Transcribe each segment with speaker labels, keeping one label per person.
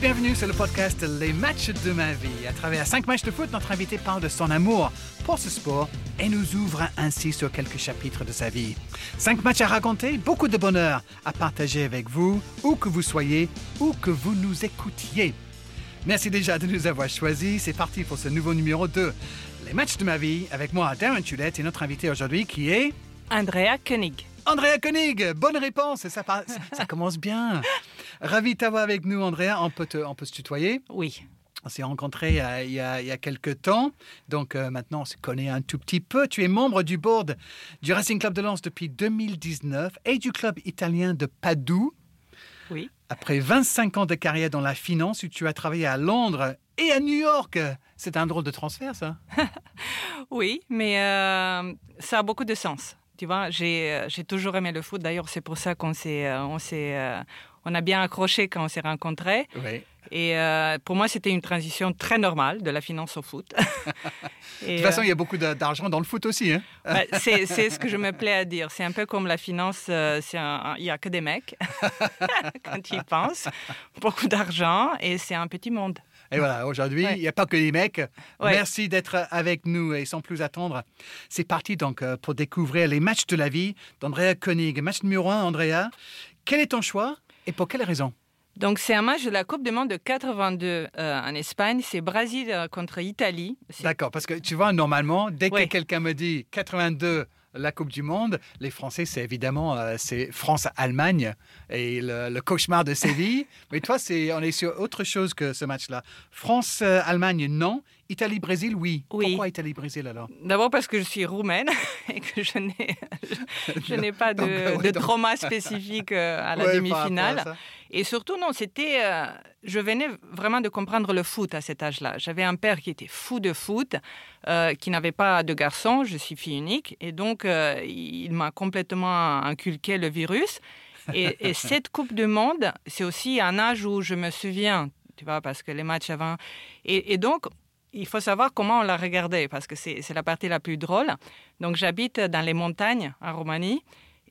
Speaker 1: bienvenue sur le podcast Les matchs de ma vie. À travers cinq matchs de foot, notre invité parle de son amour pour ce sport et nous ouvre ainsi sur quelques chapitres de sa vie. Cinq matchs à raconter, beaucoup de bonheur à partager avec vous, où que vous soyez, où que vous nous écoutiez. Merci déjà de nous avoir choisis. C'est parti pour ce nouveau numéro 2. Les matchs de ma vie avec moi, Darren Tulette et notre invité aujourd'hui qui est...
Speaker 2: Andrea Koenig.
Speaker 1: Andrea Koenig, bonne réponse, ça, ça, ça commence bien. Ravi de t'avoir avec nous, Andrea. On peut, te, on peut se tutoyer
Speaker 2: Oui.
Speaker 1: On s'est rencontrés euh, il, y a, il y a quelques temps, donc euh, maintenant on se connaît un tout petit peu. Tu es membre du board du Racing Club de Lens depuis 2019 et du club italien de Padoue.
Speaker 2: Oui.
Speaker 1: Après 25 ans de carrière dans la finance, tu as travaillé à Londres et à New York. C'est un drôle de transfert, ça.
Speaker 2: oui, mais euh, ça a beaucoup de sens. Tu vois, j'ai toujours aimé le foot. D'ailleurs, c'est pour ça qu'on s'est, on s'est, on a bien accroché quand on s'est rencontrés.
Speaker 1: Oui.
Speaker 2: Et euh, pour moi, c'était une transition très normale de la finance au foot.
Speaker 1: Et, de toute façon, il y a beaucoup d'argent dans le foot aussi. Hein
Speaker 2: bah, c'est ce que je me plais à dire. C'est un peu comme la finance, euh, il n'y a que des mecs quand tu y penses. Beaucoup d'argent et c'est un petit monde.
Speaker 1: Et voilà, aujourd'hui, il ouais. n'y a pas que les mecs. Ouais. Merci d'être avec nous et sans plus attendre, c'est parti donc euh, pour découvrir les matchs de la vie d'Andrea Koenig. Match numéro 1, Andrea. Quel est ton choix et pour quelle raison?
Speaker 2: Donc c'est un match de la Coupe du Monde de 82 euh, en Espagne, c'est Brésil euh, contre Italie.
Speaker 1: D'accord, parce que tu vois, normalement, dès que quelqu'un me dit 82 la Coupe du Monde, les Français, c'est évidemment euh, c'est France-Allemagne et le, le, cauchemar de Séville. Mais toi, c'est on est sur autre chose que ce match-là. France-Allemagne, non. Italie-Brésil, oui.
Speaker 2: oui.
Speaker 1: Pourquoi Italie-Brésil alors?
Speaker 2: D'abord parce que je suis roumaine et que je n'ai, je, n'ai pas de, donc, ouais, de donc... trauma spécifique euh, à la
Speaker 1: ouais,
Speaker 2: demi-finale. Et surtout, non, c'était. Euh, je venais vraiment de comprendre le foot à cet âge-là. J'avais un père qui était fou de foot, euh, qui n'avait pas de garçon, je suis fille unique, et donc euh, il m'a complètement inculqué le virus. Et, et cette Coupe du Monde, c'est aussi un âge où je me souviens, tu vois, parce que les matchs avant. Et, et donc, il faut savoir comment on l'a regardé, parce que c'est la partie la plus drôle. Donc, j'habite dans les montagnes en Roumanie.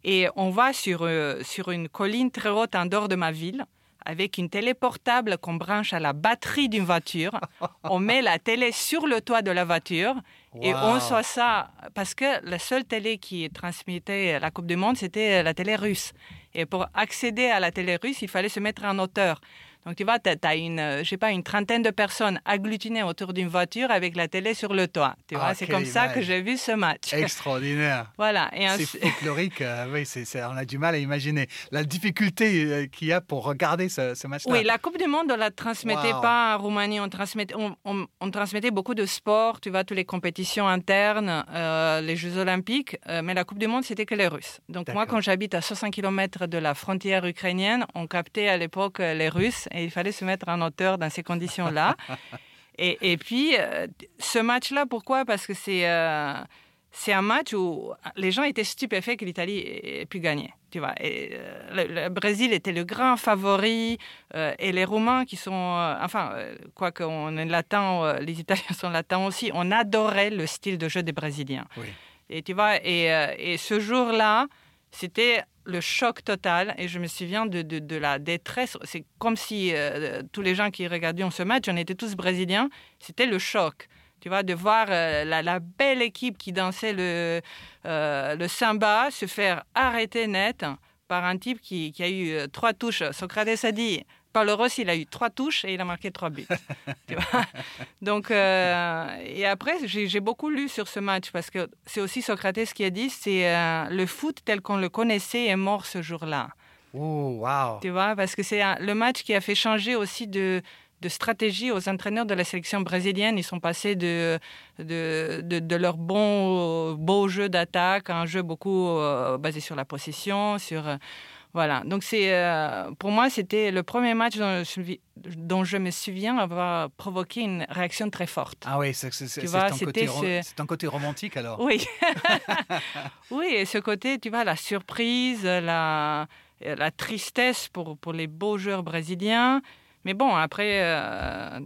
Speaker 2: Et on va sur, euh, sur une colline très haute en dehors de ma ville avec une télé portable qu'on branche à la batterie d'une voiture. on met la télé sur le toit de la voiture wow. et on soit ça parce que la seule télé qui transmettait la Coupe du Monde, c'était la télé russe. Et pour accéder à la télé russe, il fallait se mettre en hauteur. Donc, tu vois, tu as une, je sais pas, une trentaine de personnes agglutinées autour d'une voiture avec la télé sur le toit. Tu vois,
Speaker 1: ah,
Speaker 2: c'est comme
Speaker 1: image.
Speaker 2: ça que j'ai vu ce match.
Speaker 1: Extraordinaire.
Speaker 2: voilà.
Speaker 1: C'est folklorique. Euh, oui, c est, c est, on a du mal à imaginer la difficulté euh, qu'il y a pour regarder ce, ce match-là.
Speaker 2: Oui, la Coupe du Monde, on la transmettait wow. pas en Roumanie. On transmettait, on, on, on, transmettait beaucoup de sports, tu vois, toutes les compétitions internes, euh, les Jeux Olympiques. Euh, mais la Coupe du Monde, c'était que les Russes. Donc, moi, quand j'habite à 60 km de la frontière ukrainienne, on captait à l'époque les Russes et il fallait se mettre en hauteur dans ces conditions-là. et, et, puis, euh, ce match-là, pourquoi? Parce que c'est euh, c'est un match où les gens étaient stupéfaits que l'Italie ait pu gagner. Tu vois, et, euh, le, le, Brésil était le grand favori et les Roumains qui sont, euh, enfin, quoi qu'on est latin, les Italiens sont latins aussi, on adorait le style de jeu des Brésiliens.
Speaker 1: Oui.
Speaker 2: Et tu vois, et, et ce jour-là, c'était le choc total et je me souviens de, de, la détresse. C'est comme si euh, tous les gens qui regardaient ce match, on était tous brésiliens, c'était le choc. Tu vois, de voir euh, la, la, belle équipe qui dansait le, euh, le samba se faire arrêter net par un type qui, qui a eu trois touches. Socrates a dit Paulo Rossi, il a eu trois touches et il a marqué trois buts. Donc, euh, et après, j'ai beaucoup lu sur ce match parce que c'est aussi Socrates qui a dit c'est euh, le foot tel qu'on le connaissait est mort ce jour-là.
Speaker 1: Oh, wow.
Speaker 2: Tu vois, parce que c'est le match qui a fait changer aussi de, de stratégie aux entraîneurs de la sélection brésilienne. Ils sont passés de, de, de, de leur bon, beau jeu d'attaque à un jeu beaucoup euh, basé sur la possession, sur. Voilà, donc c'est euh, pour moi c'était le premier match dont je, dont je, me souviens avoir provoqué une réaction très forte.
Speaker 1: Ah oui, c'est ton côté romantique alors.
Speaker 2: Oui, oui, et ce côté, tu vois, la surprise, la, la tristesse pour, pour les beaux joueurs brésiliens. Mais bon, après, euh,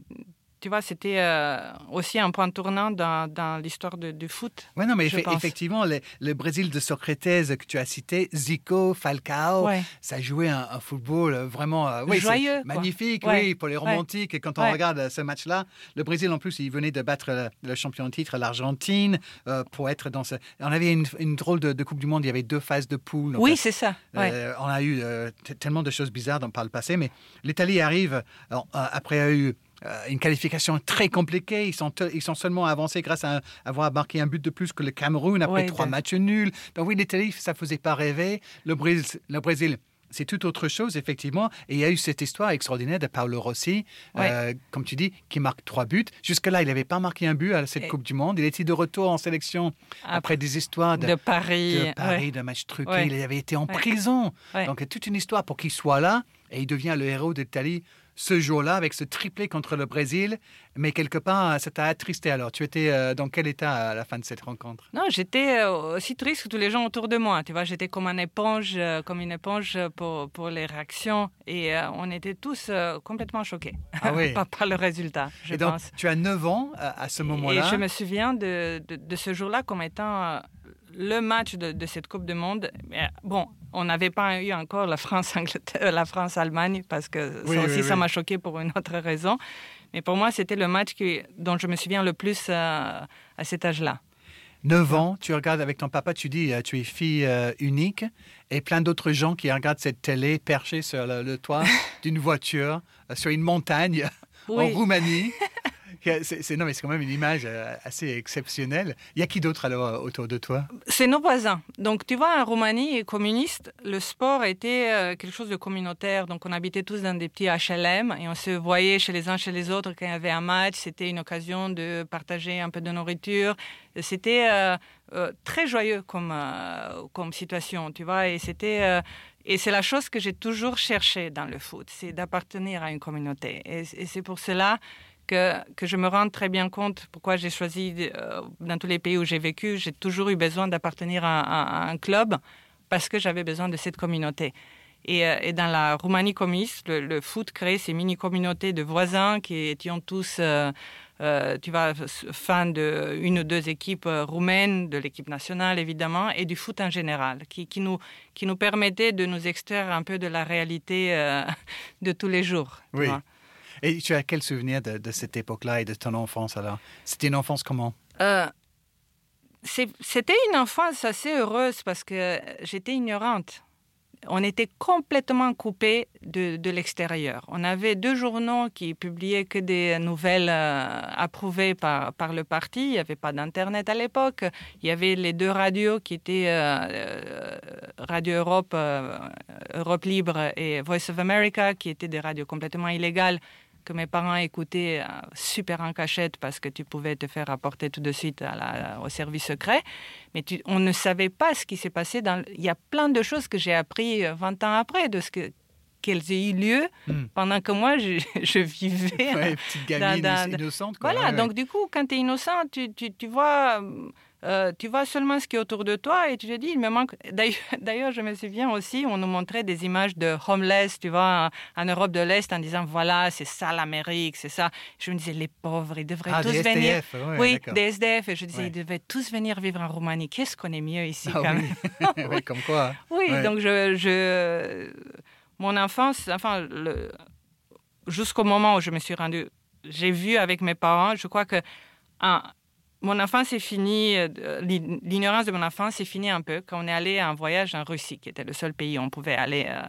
Speaker 2: tu vois, c'était euh, aussi un point tournant dans, dans l'histoire du foot.
Speaker 1: Oui, non, mais
Speaker 2: pense.
Speaker 1: effectivement, le, le Brésil de Socrates que tu as cité, Zico, Falcao,
Speaker 2: Ouais.
Speaker 1: ça jouait un, un football euh, vraiment euh, oui,
Speaker 2: Joyeux,
Speaker 1: magnifique,
Speaker 2: Ouais.
Speaker 1: oui, pour les romantiques. Et quand on regarde ce match-là, le Brésil, en plus, il venait de battre le, le champion de titre, l'Argentine, euh, pour être dans ce... On avait une, une drôle de, de Coupe du Monde, il y avait deux phases de poule.
Speaker 2: Oui, c'est ça.
Speaker 1: on a eu tellement de choses bizarres dans, par le passé, mais l'Italie arrive alors, après avoir eu une qualification très compliquée. Ils sont, ils sont seulement avancés grâce à avoir marqué un but de plus que le Cameroun après
Speaker 2: Ouais,
Speaker 1: trois
Speaker 2: de-
Speaker 1: matchs nuls. Donc oui, l'Italie, ça faisait pas rêver. Le Brésil, le Brésil c'est tout autre chose, effectivement. Et il y a eu cette histoire extraordinaire de Paolo Rossi, euh, comme tu dis, qui marque trois buts. Jusque-là, il n'avait pas marqué un but à cette
Speaker 2: Et-
Speaker 1: Coupe du Monde. Il était de retour en sélection après des histoires de,
Speaker 2: de Paris.
Speaker 1: de Paris,
Speaker 2: ouais.
Speaker 1: de matchs truqués.
Speaker 2: Ouais.
Speaker 1: Il avait été en prison. Donc, il y a toute une histoire pour qu'il soit là. Et il devient le héros d'Italie ce jour-là avec ce triplé contre le Brésil. Mais quelque part, ça t'a attristé. Alors, tu étais euh, dans quel état à la fin de cette rencontre?
Speaker 2: Non, j'étais euh, aussi triste que tous les gens autour de moi. Tu vois, j'étais comme une éponge, euh, comme une éponge pour, pour les réactions. Et on était tous complètement choqués
Speaker 1: Ah oui.
Speaker 2: par, par le résultat, je
Speaker 1: Et donc,
Speaker 2: pense.
Speaker 1: tu as 9 ans à, ce moment-là.
Speaker 2: Et je me souviens de, de, de ce jour-là comme étant le match de, de cette Coupe du Monde. Bon, on n'avait pas eu encore la France-Angleterre, la France-Allemagne, parce que
Speaker 1: Oui,
Speaker 2: ça
Speaker 1: oui,
Speaker 2: aussi, ça
Speaker 1: oui.
Speaker 2: m'a choqué pour une autre raison. Mais pour moi, c'était le match qui, dont je me souviens le plus euh, à cet âge-là.
Speaker 1: 9 ans, tu regardes avec ton papa, tu dis, euh, tu es fille euh, unique, et plein d'autres gens qui regardent cette télé perchée sur le, le toit d'une voiture, euh, sur une montagne en. Roumanie. C'est, non, mais c'est quand même une image euh, assez exceptionnelle. Il y a qui d'autre alors euh, autour de toi?
Speaker 2: C'est nos voisins. Donc, tu vois, en Roumanie communiste, le sport était euh, quelque chose de communautaire. Donc, on habitait tous dans des petits HLM et on se voyait chez les uns chez les autres quand il y avait un match. C'était une occasion de partager un peu de nourriture. C'était très joyeux comme, situation, tu vois. Et c'était. et c'est la chose que j'ai toujours cherché dans le foot, c'est d'appartenir à une communauté. Et c'est pour cela que, que je me rends très bien compte pourquoi j'ai choisi, euh, dans tous les pays où j'ai vécu, j'ai toujours eu besoin d'appartenir à, à- à un club parce que j'avais besoin de cette communauté. Et, euh, et dans la Roumanie communiste, le, le foot crée ces mini-communautés de voisins qui étions tous, euh, tu vois, fans de une ou deux équipes roumaines, de l'équipe nationale évidemment, et du foot en général, qui, qui, nous, qui nous permettait de nous extraire un peu de la réalité de tous les jours. tu
Speaker 1: Oui.
Speaker 2: vois.
Speaker 1: Et tu as quel souvenir de, cette époque-là et de ton enfance alors? C'était une enfance comment?
Speaker 2: Euh, C'était une enfance assez heureuse parce que j'étais ignorante. On était complètement coupé de, l'extérieur. On avait deux journaux qui publiaient que des nouvelles euh, approuvées par, le parti. Il n'y avait pas d'Internet à l'époque. Il y avait les deux radios qui étaient euh, Radio Europe, Europe Libre et Voice of America, qui étaient des radios complètement illégales que mes parents écoutaient euh, super en cachette parce que tu pouvais te faire rapporter tout de suite à la- au service secret. Mais tu- on ne savait pas ce qui s'est passé. Dans, il y a plein de choses que j'ai appris euh, 20 ans après de ce que qu'elles aient eu lieu
Speaker 1: Hmm.
Speaker 2: pendant que moi je, je vivais.
Speaker 1: Ouais, Petite gamine
Speaker 2: dans-
Speaker 1: innocente. Quoi.
Speaker 2: Voilà,
Speaker 1: Ouais,
Speaker 2: donc du coup, quand tu es innocent, tu, tu, tu vois, euh, tu vois seulement ce qui est autour de toi et tu te dis, il me manque. D'ailleurs, je me souviens aussi, on nous montrait des images de homeless, tu vois, en, en Europe de l'Est, en disant, voilà, c'est ça l'Amérique, c'est ça. Je me disais, les pauvres, ils devraient
Speaker 1: Ah,
Speaker 2: tous
Speaker 1: des
Speaker 2: venir.
Speaker 1: SDF, ouais,
Speaker 2: oui,
Speaker 1: d'accord.
Speaker 2: des SDF. Et je disais, ils devaient tous venir vivre en Roumanie. Qu'est-ce qu'on est mieux ici
Speaker 1: Ah
Speaker 2: quand
Speaker 1: oui.
Speaker 2: même?
Speaker 1: Ouais, comme quoi. hein.
Speaker 2: Oui,
Speaker 1: Ouais.
Speaker 2: donc je, je, mon enfance, enfin, le- jusqu'au moment où je me suis rendue, j'ai vu avec mes parents, je crois que un, mon enfance est finie, euh, l'ig- l'ignorance de mon enfance est finie un peu quand on est allé en voyage en Russie, qui était le seul pays où on pouvait aller euh,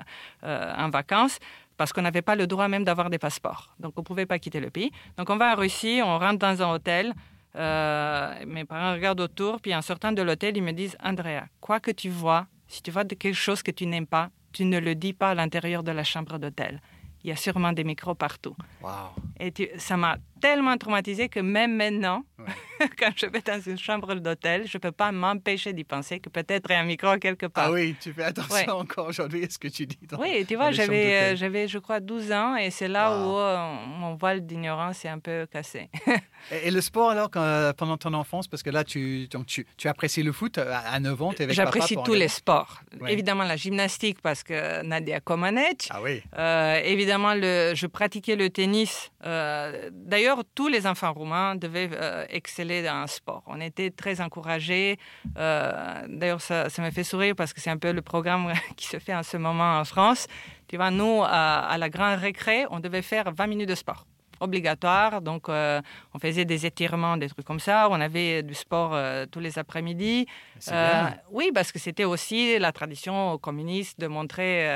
Speaker 2: euh, en vacances. Parce qu'on n'avait pas le droit même d'avoir des passeports. Donc, on ne pouvait pas quitter le pays. Donc, on va en Russie, on rentre dans un hôtel. euh, mes parents regardent autour, puis en sortant de l'hôtel, ils me disent Andrea, quoi que tu vois, si tu vois quelque chose que tu n'aimes pas, tu ne le dis pas à l'intérieur de la chambre d'hôtel. Il y a sûrement des micros partout.
Speaker 1: Wow.
Speaker 2: Et tu- ça m'a tellement traumatisée que même maintenant,
Speaker 1: Ouais.
Speaker 2: quand je vais dans une chambre d'hôtel, je ne peux pas m'empêcher d'y penser que peut-être il y a un micro quelque part.
Speaker 1: Ah oui, tu fais attention
Speaker 2: Ouais.
Speaker 1: encore aujourd'hui à ce que tu dis. dans-
Speaker 2: Oui, tu vois, j'avais, euh, j'avais, je crois, 12 ans et c'est là
Speaker 1: Wow.
Speaker 2: où euh, mon voile d'ignorance est un peu cassé.
Speaker 1: Et, et le sport alors quand, euh, pendant ton enfance, parce que là tu, donc, tu, tu apprécies le foot à, à 9 ans, tu es avec
Speaker 2: J'apprécie tous les sports.
Speaker 1: Ouais.
Speaker 2: Évidemment, la gymnastique parce que Nadia Comaneci.
Speaker 1: Ah oui.
Speaker 2: Euh, évidemment, le, je pratiquais le tennis. Euh, D'ailleurs, d'ailleurs, tous les enfants roumains devaient euh, exceller dans un sport. On était très encouragés. Euh, d'ailleurs, ça, ça me fait sourire parce que c'est un peu le programme qui se fait en ce moment en France. Tu vois, nous, à, la grande récré, on devait faire 20 minutes de sport obligatoire. Donc, euh, on faisait des étirements, des trucs comme ça. On avait du sport euh, tous les après-midi.
Speaker 1: Euh,
Speaker 2: oui, parce que c'était aussi la tradition communiste de montrer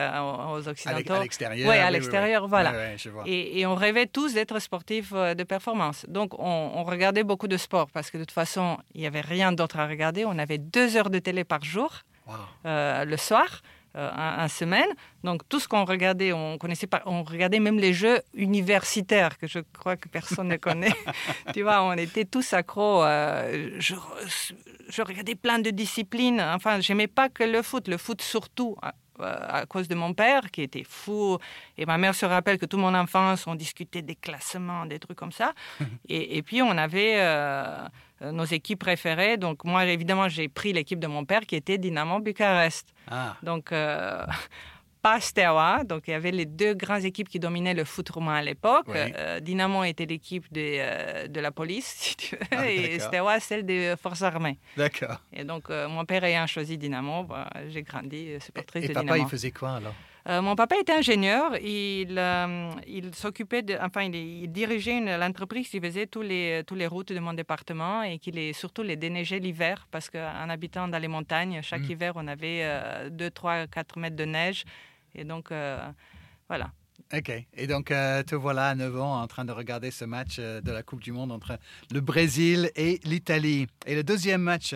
Speaker 2: aux Occidentaux.
Speaker 1: À l'extérieur.
Speaker 2: Oui, à l'extérieur,
Speaker 1: oui,
Speaker 2: voilà. Et, et, on rêvait tous d'être sportifs de performance. Donc, on, on, regardait beaucoup de sport parce que de toute façon, il n'y avait rien d'autre à regarder. On avait deux heures de télé par jour,
Speaker 1: wow.
Speaker 2: le soir euh, en, en, semaine. Donc tout ce qu'on regardait, on connaissait pas, on regardait même les jeux universitaires que je crois que personne ne connaît. tu vois, on était tous accros. Euh, je, je, regardais plein de disciplines. Enfin, j'aimais pas que le foot, le foot surtout. À, à cause de mon père qui était fou et ma mère se rappelle que toute mon enfance on discutait des classements des trucs comme ça et, et puis on avait euh, nos équipes préférées. Donc moi, évidemment, j'ai pris l'équipe de mon père qui était Dynamo Bucarest.
Speaker 1: Ah.
Speaker 2: Donc euh, Steaua. Donc il y avait les deux grandes équipes qui dominaient le foot roumain à l'époque.
Speaker 1: Oui.
Speaker 2: Euh, Dynamo était l'équipe de, euh, de la police, si tu veux,
Speaker 1: Ah,
Speaker 2: et. Steaua celle des forces armées.
Speaker 1: D'accord.
Speaker 2: Et donc euh, mon père ayant choisi Dynamo, bah, j'ai grandi euh, supportrice
Speaker 1: Et
Speaker 2: de
Speaker 1: papa,
Speaker 2: Dynamo.
Speaker 1: il faisait quoi alors?
Speaker 2: Euh, mon papa était ingénieur. Il, euh, il s'occupait de, enfin, il, il dirigeait l'entreprise qui faisait tous les, tous les routes de mon département et qui les, surtout les déneigeait l'hiver parce qu'en habitant dans les montagnes, chaque
Speaker 1: Mm.
Speaker 2: hiver, on avait euh, 2, 3, 4 mètres de neige. Et donc, euh, voilà.
Speaker 1: Ok. Et donc, euh, te voilà à 9 ans en train de regarder ce match euh, de la Coupe du Monde entre le Brésil et l'Italie. Et le deuxième match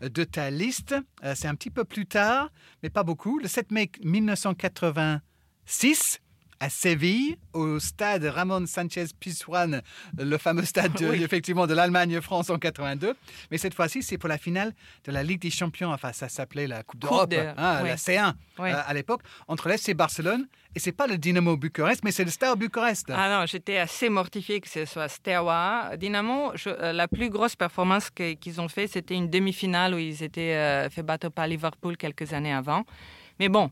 Speaker 1: de ta liste, c'est un petit peu plus tard, mais pas beaucoup, le 7 mai 1986. À Séville, au stade Ramon Sanchez Pizjuan, le fameux stade de,
Speaker 2: Oui.
Speaker 1: effectivement de l'Allemagne-France en 82. Mais cette fois-ci, c'est pour la finale de la Ligue des Champions. Enfin, ça s'appelait la Coupe d'Europe,
Speaker 2: de-
Speaker 1: hein,
Speaker 2: oui.
Speaker 1: la C1
Speaker 2: Oui.
Speaker 1: euh, à l'époque, entre l'FC Barcelone et c'est pas le Dynamo Bucarest, mais c'est le Star Bucarest.
Speaker 2: Ah non, j'étais assez mortifiée que ce soit Steaua. Dynamo, je- euh, la plus grosse performance qu'ils ont fait, c'était une demi-finale où ils étaient euh, fait battre par Liverpool quelques années avant. Mais bon,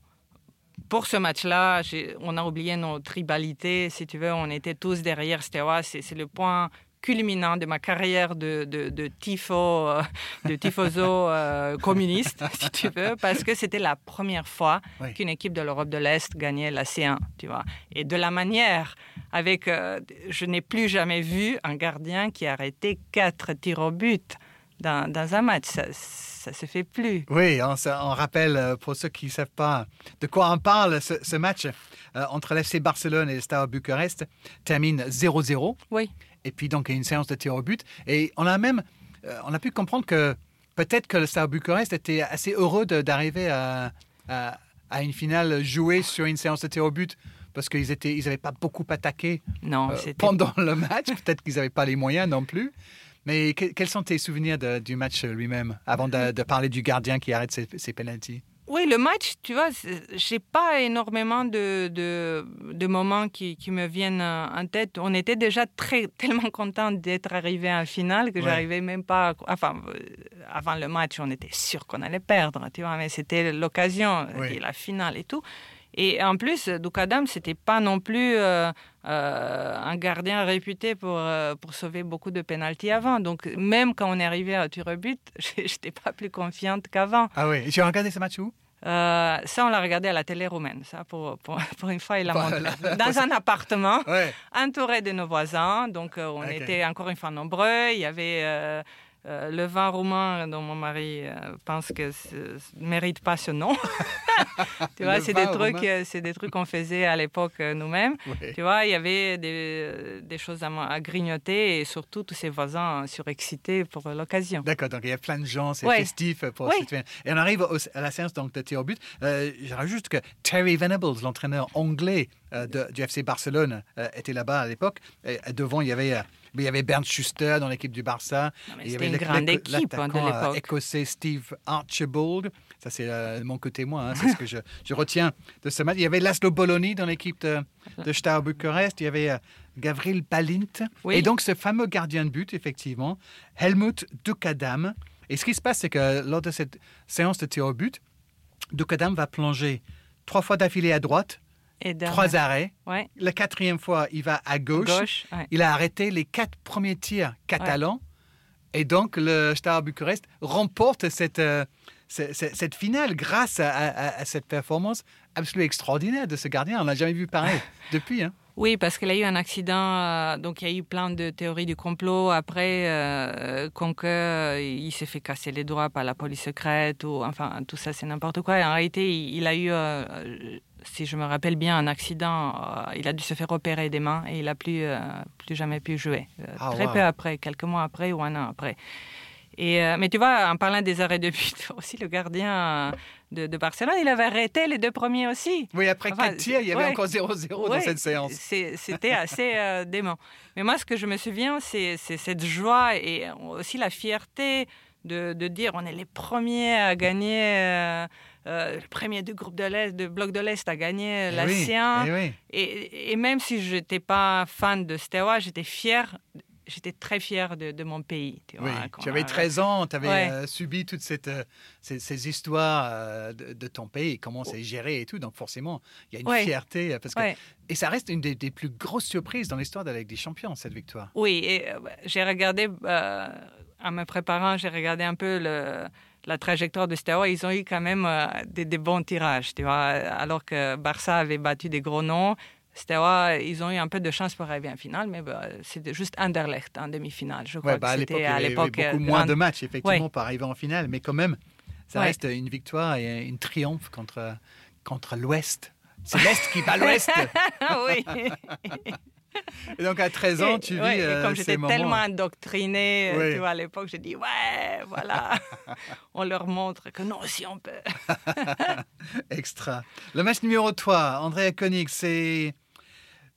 Speaker 2: pour ce match-là, on a oublié nos tribalités. Si tu veux, on était tous derrière Steaua. C'est c'est le point culminant de ma carrière de, de, de tifo, euh, de tifoso euh, communiste, si tu veux, parce que c'était la première fois
Speaker 1: Oui.
Speaker 2: qu'une équipe de l'Europe de l'Est gagnait la C1, tu vois. Et de la manière, avec, euh, je n'ai plus jamais vu un gardien qui a arrêté quatre tirs au but dans, dans un match. Ça, ça se fait plus.
Speaker 1: Oui, on, on rappelle euh, pour ceux qui ne savent pas de quoi on parle, ce, ce match euh, entre l'FC Barcelone et le Star Bucarest termine 0-0.
Speaker 2: Oui.
Speaker 1: Et puis donc il y a une séance de tir au but. Et on a même euh, on a pu comprendre que peut-être que le Star Bucarest était assez heureux d'arriver à, à, à une finale jouée sur une séance de tir au but parce qu'ils n'avaient ils pas beaucoup attaqué
Speaker 2: Non,
Speaker 1: euh, pendant le match. Peut-être qu'ils n'avaient pas les moyens non plus. Mais que- quels sont tes souvenirs de- du match lui-même, avant de, de parler du gardien qui arrête ses, ses pénalties?
Speaker 2: Oui, le match, tu vois, j'ai pas énormément de, de, de moments qui, qui me viennent euh, en tête. On était déjà très, tellement contents d'être arrivé en finale que
Speaker 1: Ouais.
Speaker 2: j'arrivais même pas. à- Enfin, euh, avant le match, on était sûr qu'on allait perdre, tu vois, mais c'était l'occasion la finale et tout. Et en plus, Doukadam, c'était pas non plus euh, euh, un gardien réputé pour, euh, pour sauver beaucoup de pénalties avant. Donc, même quand on est arrivé à tir au but, j'étais pas plus confiante qu'avant.
Speaker 1: Ah oui, et tu as regardé ce match où?
Speaker 2: Euh, ça, on l'a regardé à la télé roumaine. Ça, pour, pour, pour une fois, il l'a montré. Dans un appartement,
Speaker 1: Ouais.
Speaker 2: entouré de nos voisins. Donc, euh, on était encore une fois nombreux. Il y avait euh, euh, le vin roumain dont mon mari euh, pense que ne mérite pas ce nom. tu vois, c'est des trucs, euh, c'est des trucs qu'on faisait à l'époque nous-mêmes. Tu vois, il y avait des, des choses à, à grignoter et surtout tous ces voisins surexcités pour l'occasion.
Speaker 1: D'accord, donc il y a plein de gens, c'est
Speaker 2: Ouais.
Speaker 1: festif pour
Speaker 2: Oui.
Speaker 1: cette. Et on arrive au- à la séance donc, de tir au but. Euh, je rajoute que Terry Venables, l'entraîneur anglais de- du FC Barcelone, était là-bas à l'époque. Devant, il y avait. Il y avait Bernd Schuster dans l'équipe du Barça.
Speaker 2: Non,
Speaker 1: il y avait
Speaker 2: une grande équipe, hein, de
Speaker 1: euh,
Speaker 2: l'époque.
Speaker 1: écossais Steve Archibald. Ça, c'est euh, mon côté, moi. hein, c'est ce que je, je retiens de ce match. Il y avait Laszlo Bologna dans l'équipe de, de Steaua Bucarest. Il y avait euh, Gavril Balint.
Speaker 2: Oui.
Speaker 1: Et donc, ce fameux gardien de but, effectivement, Helmut Dukadam. Et ce qui se passe, c'est que lors de cette séance de tir au but, Dukadam va plonger trois fois d'affilée à droite
Speaker 2: Et
Speaker 1: trois arrêts.
Speaker 2: Ouais.
Speaker 1: La quatrième fois, il va à gauche.
Speaker 2: Gauche. ouais.
Speaker 1: Il a arrêté les quatre premiers tirs catalans. Et donc, le Steaua Bucarest remporte cette, euh, ce- ce- cette finale grâce à, à- à cette performance absolument extraordinaire de ce gardien. On n'a jamais vu pareil depuis. hein.
Speaker 2: Oui, parce qu'il a eu un accident, euh, donc il y a eu plein de théories du complot. Après, euh, euh, il s'est fait casser les doigts par la police secrète, ou enfin tout ça, c'est n'importe quoi. Et en réalité, il, il a eu, euh, si je me rappelle bien, un accident. euh, il a dû se faire opérer des mains et il a plus, euh, plus jamais pu jouer. Euh,
Speaker 1: Ah,
Speaker 2: très
Speaker 1: wow.
Speaker 2: peu après, quelques mois après ou un an après. Et, mais tu vois, en parlant des arrêts de but, aussi le gardien de, de Barcelone, il avait arrêté les deux premiers aussi.
Speaker 1: Oui, après
Speaker 2: Enfin,
Speaker 1: quatre tirs, il y avait
Speaker 2: ouais.
Speaker 1: encore 0-0 dans cette séance.
Speaker 2: C'était assez euh, dément. Mais moi, ce que je me souviens, c'est cette joie et aussi la fierté de, de dire on est les premiers à gagner, euh, euh, le premier du groupe de l'Est, de bloc de l'Est à gagner
Speaker 1: Eh
Speaker 2: la
Speaker 1: oui, eh oui.
Speaker 2: Et, et même si je n'étais pas fan de Steaua, j'étais fière. J'étais très fière de, de mon pays. Tu,
Speaker 1: Oui,
Speaker 2: vois, quand
Speaker 1: tu avais
Speaker 2: on-
Speaker 1: 13 ans, tu avais
Speaker 2: Ouais.
Speaker 1: euh, subi toutes cette, euh, ces, ces histoires euh, de, de ton pays comment c'est géré et tout. Donc forcément, il y a une
Speaker 2: Ouais.
Speaker 1: fierté. Parce que,
Speaker 2: Ouais.
Speaker 1: Et ça reste une des, des plus grosses surprises dans l'histoire de la Ligue des Champions, cette victoire.
Speaker 2: Oui, et j'ai regardé, en me préparant, j'ai regardé un peu le, la trajectoire de Steaua. Ils ont eu quand même euh, des, des bons tirages, tu vois. Alors que Barça avait battu des gros noms, Steaua, ils ont eu un peu de chance pour arriver en finale, mais bah, c'était juste Anderlecht en demi-finale. Je crois
Speaker 1: Ouais, bah, à
Speaker 2: que
Speaker 1: l'époque,
Speaker 2: c'était à l'époque
Speaker 1: beaucoup
Speaker 2: euh,
Speaker 1: moins de matchs, effectivement,
Speaker 2: Ouais.
Speaker 1: pour arriver en finale. Mais quand même, ça
Speaker 2: Ouais.
Speaker 1: reste une victoire et une triomphe contre, contre l'Ouest. C'est l'Est qui bat l'Ouest.
Speaker 2: Oui.
Speaker 1: Et donc, à 13 ans,
Speaker 2: Et-
Speaker 1: tu vis
Speaker 2: ouais, et
Speaker 1: euh,
Speaker 2: comme j'étais tellement indoctrinée, euh,
Speaker 1: Oui.
Speaker 2: tu vois, à l'époque, j'ai dit ouais, voilà, on leur montre que non, si on peut.
Speaker 1: Extra. Le match numéro 3, Andrea Koenig, c'est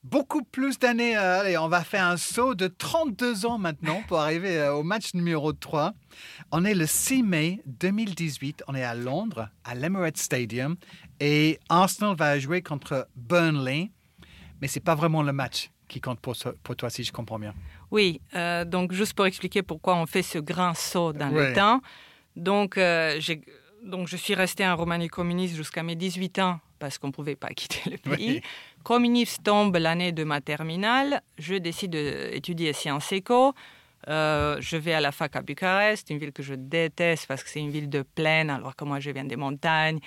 Speaker 1: beaucoup plus d'années. euh, allez, on va faire un saut de 32 ans maintenant pour arriver au match numéro 3. On est le 6 mai 2018. On est à Londres, à l'Emirates Stadium. Et Arsenal va jouer contre Burnley. Mais c'est pas vraiment le match qui compte pour, toi, si je comprends bien.
Speaker 2: Oui, euh, donc juste pour expliquer pourquoi on fait ce grand saut dans
Speaker 1: Ouais.
Speaker 2: le temps. Donc, euh, j'ai- donc, je suis restée en Roumanie communiste jusqu'à mes 18 ans parce qu'on ne pouvait pas quitter le pays. Communiste tombe l'année de ma terminale. Je décide d'étudier sciences éco. Euh, je vais à la fac à Bucarest, une ville que je déteste parce que c'est une ville de plaine, alors que moi je viens des montagnes.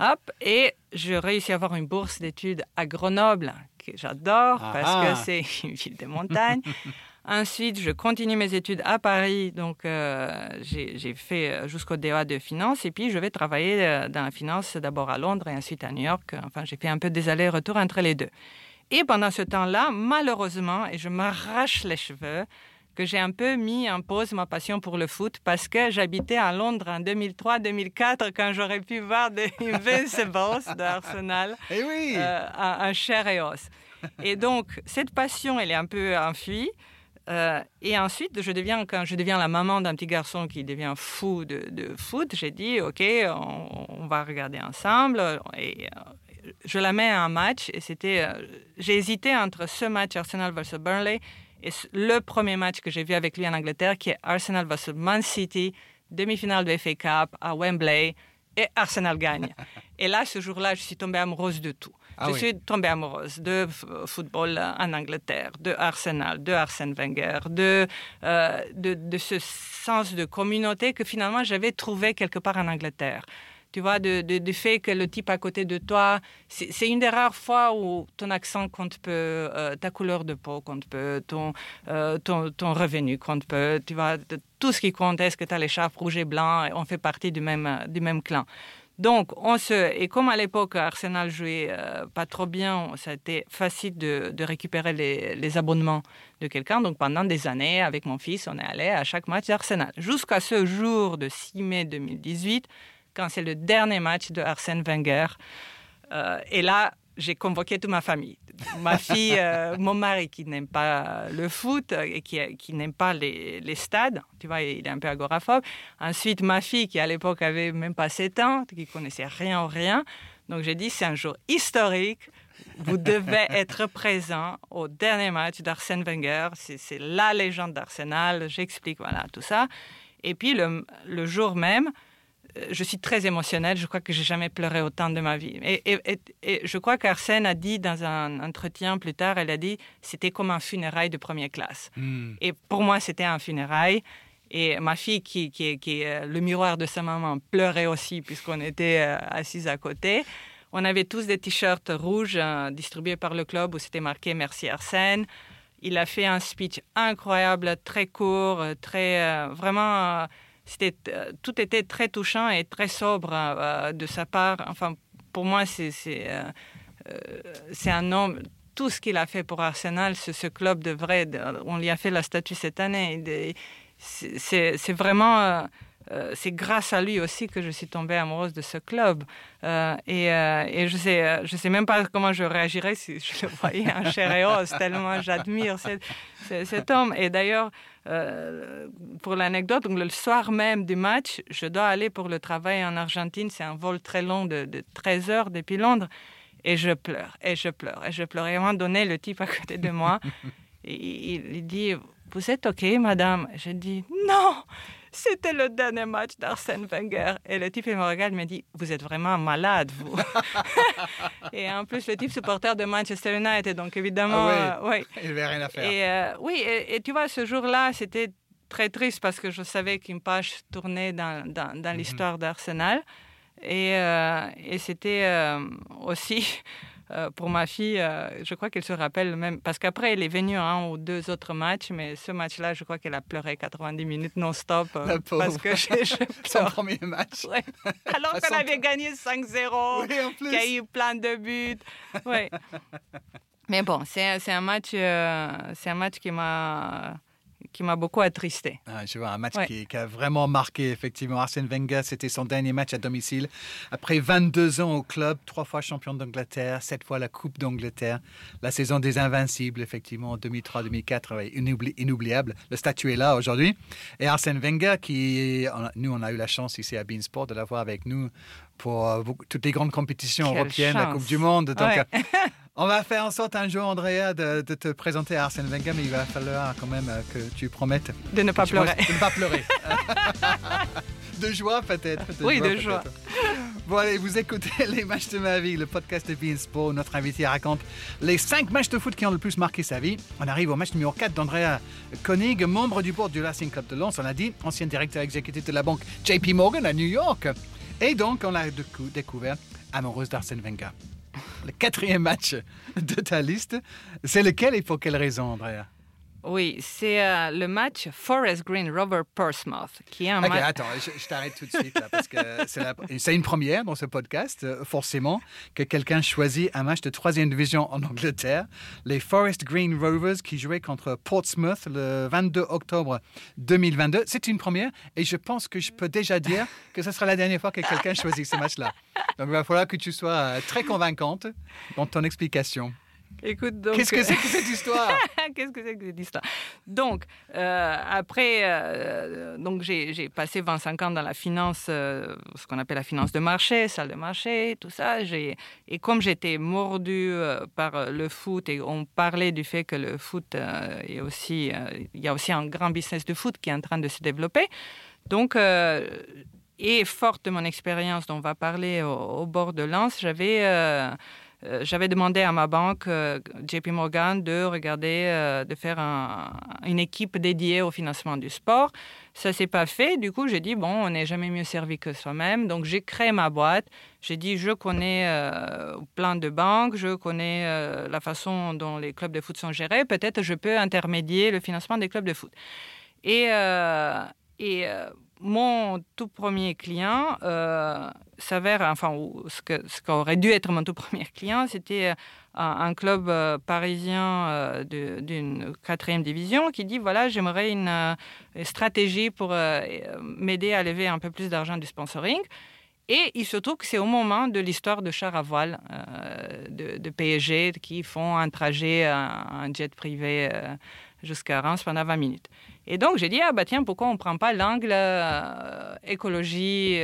Speaker 2: Hop, et je réussis à avoir une bourse d'études à Grenoble, que j'adore
Speaker 1: Ah
Speaker 2: parce
Speaker 1: ah.
Speaker 2: que c'est une ville de montagne. Ensuite, je continue mes études à Paris, donc euh, j'ai j'ai fait euh, jusqu'au DEA de finance, et puis je vais travailler euh, dans la finance d'abord à Londres et ensuite à New York. Enfin, j'ai fait un peu des allers-retours entre les deux. Et pendant ce temps-là, malheureusement, et je m'arrache les cheveux, que j'ai un peu mis en pause ma passion pour le foot parce que j'habitais à Londres en 2003-2004 quand j'aurais pu voir des Invincibles d'Arsenal
Speaker 1: Eh oui
Speaker 2: euh, en, en chair et os. Et donc, cette passion, elle est un peu enfuie. Euh, et ensuite, je deviens, quand je deviens la maman d'un petit garçon qui devient fou de, de foot, j'ai dit, OK, on, on va regarder ensemble. Et euh, je la mets à un match. Et c'était, euh, j'ai hésité entre ce match Arsenal versus Burnley et le premier match que j'ai vu avec lui en Angleterre, qui est Arsenal versus Man City, demi-finale de FA Cup à Wembley. Et Arsenal gagne. Et là, ce jour-là, je suis tombée amoureuse de tout.
Speaker 1: Ah
Speaker 2: je
Speaker 1: oui.
Speaker 2: suis tombée amoureuse de f- football en Angleterre, de Arsenal, de Arsène Wenger, de, euh, de, de ce sens de communauté que finalement j'avais trouvé quelque part en Angleterre. Tu vois, de- fait que le type à côté de toi, c'est une des rares fois où ton accent compte peu, euh, ta couleur de peau compte peu, ton, euh, ton, revenu compte peu. Tu vois, tout ce qui compte, est-ce que tu as l'écharpe rouge et blanc, on fait partie du même, du même clan. Donc, on se, et comme à l'époque Arsenal jouait euh, pas trop bien, ça a été facile de, de récupérer les, les abonnements de quelqu'un. Donc, pendant des années, avec mon fils, on est allé à chaque match d'Arsenal. Jusqu'à ce jour de 6 mai 2018, quand c'est le dernier match de Arsène Wenger. Euh, et là, j'ai convoqué toute ma famille. Ma fille, euh, mon mari qui n'aime pas le foot euh, et qui, qui n'aime pas les, les stades, tu vois, il est un peu agoraphobe. Ensuite, ma fille qui à l'époque avait même pas 7 ans, qui connaissait rien ou rien. Donc j'ai dit, c'est un jour historique. Vous devez être présent au dernier match d'Arsène Wenger. C'est c'est la légende d'Arsenal. J'explique, voilà, tout ça. Et puis le, le jour même, je suis très émotionnelle. Je crois que j'ai jamais pleuré autant de ma vie. Et, et, je crois qu'Arsène a dit dans un entretien plus tard, elle a dit, c'était comme un funérail de première classe. Hmm. Et pour moi, c'était un funérail. Et ma fille, qui, qui, qui est le miroir de sa maman, pleurait aussi puisqu'on était euh, assis à côté. On avait tous des t-shirts rouges euh, distribués par le club où c'était marqué Merci Arsène. Il a fait un speech incroyable, très court, très euh, vraiment. C'était tout était très touchant et très sobre de sa part. Enfin, pour moi, c'est un homme tout ce qu'il a fait pour Arsenal, ce, ce club devrait, on lui a fait la statue cette année c'est vraiment euh, euh, c'est grâce à lui aussi que je suis tombée amoureuse de ce club. Euh, et, et, je sais, sais même pas comment je réagirais si je le voyais en chair et os, tellement j'admire cet, homme. Et d'ailleurs, pour l'anecdote, le soir même du match, je dois aller pour le travail en Argentine. C'est un vol très long de, de 13 heures depuis Londres. Et je pleure, et je pleure, et je pleure. Et à un moment donné, le type à côté de moi, il dit vous êtes OK, madame Je dis Non c'était le dernier match d'Arsène Wenger. Et le type, il me regarde et me dit Vous êtes vraiment malade, vous. et en plus, le type supporter de Manchester United, donc évidemment.
Speaker 1: Ah oui. Euh, il n'avait rien à faire.
Speaker 2: Et, euh, oui, et, tu vois, ce jour-là, c'était très triste parce que je savais qu'une page tournait dans, dans, mhm. l'histoire d'Arsenal. Et, euh, et c'était aussi euh, pour ma fille, euh, je crois qu'elle se rappelle même, parce qu'après, elle est venue un ou deux autres matchs, mais ce match-là, je crois qu'elle a pleuré 90 minutes non-stop.
Speaker 1: Euh, parce que Son premier match.
Speaker 2: Alors qu'elle avait gagné 5-0, qu'il y a eu plein de buts. Ouais. mais bon, c'est un match, c'est un match qui m'a qui m'a beaucoup attristé.
Speaker 1: Ah, je vois, un match qui, a vraiment marqué, effectivement. Arsène Wenger, c'était son dernier match à domicile. Après 22 ans au club, trois fois champion d'Angleterre, sept fois la Coupe d'Angleterre, la saison des Invincibles, effectivement, 2003-2004, inoubliable. Le statut est là aujourd'hui. Et Arsène Wenger, qui, nous, on a eu la chance ici à Beansport de l'avoir avec nous pour euh, toutes les grandes compétitions européennes, la Coupe du Monde. Donc, On va faire en sorte un jour, Andrea, de, te présenter à Arsène Wenger, mais il va falloir quand même euh, que tu promettes
Speaker 2: de ne pas pleurer.
Speaker 1: De ne pas pleurer. de joie peut-être.
Speaker 2: Oui, de joie.
Speaker 1: Bon, allez, vous écoutez Les matchs de ma vie, le podcast de Beansport. Notre invité raconte les cinq matchs de foot qui ont le plus marqué sa vie. On arrive au match numéro 4 d'Andrea Koenig, membre du board du Racing Club de Lens. On l'a dit, ancien directeur exécutif de la banque JP Morgan à New York. Et donc, on l'a découvert amoureuse d'Arsène Wenger le quatrième match de ta liste. C'est lequel et pour quelle raison, Andrea?
Speaker 2: Oui, c'est euh, le match Forest Green Rover Portsmouth, qui est un
Speaker 1: match. Attends, je, t'arrête tout de suite là, parce que c'est une première dans ce podcast, euh, forcément, que quelqu'un choisit un match de troisième division en Angleterre. Les Forest Green Rovers qui jouaient contre Portsmouth le 22 octobre 2022. C'est une première et je pense que je peux déjà dire que ce sera la dernière fois que quelqu'un choisit ce match-là. Donc il va falloir que tu sois euh, très convaincante dans ton explication.
Speaker 2: Écoute, donc...
Speaker 1: Qu'est-ce que c'est que cette histoire?
Speaker 2: Qu'est-ce que c'est que cette histoire? Donc, euh, après, euh, donc j'ai passé 25 ans dans la finance, euh, ce qu'on appelle la finance de marché, salle de marché, tout ça. Et comme j'étais mordu par le foot, et on parlait du fait que le foot est aussi... il y a aussi un grand business de foot qui est en train de se développer. Donc, et forte de mon expérience dont on va parler au, au bord de Lens, j'avais euh, j'avais demandé à ma banque, euh, JP Morgan, de regarder, euh, de faire une équipe dédiée au financement du sport. Ça s'est pas fait. Du coup, j'ai dit bon, on n'est jamais mieux servi que soi-même. Donc, j'ai créé ma boîte. J'ai dit je connais plein de banques, je connais la façon dont les clubs de foot sont gérés. Peut-être je peux intermédier le financement des clubs de foot. Et mon tout premier client euh, s'avère, enfin, ce, qu'aurait dû être mon tout premier client, c'était euh, un, club euh, parisien d'une quatrième division qui dit voilà, j'aimerais une, stratégie pour m'aider à lever un peu plus d'argent du sponsoring. Et il se trouve que c'est au moment de l'histoire de char à voile de, de, PSG qui font un trajet, un jet privé jusqu'à Reims pendant 20 minutes. Et donc, j'ai dit, ah bah tiens, pourquoi on ne prend pas l'angle euh, écologie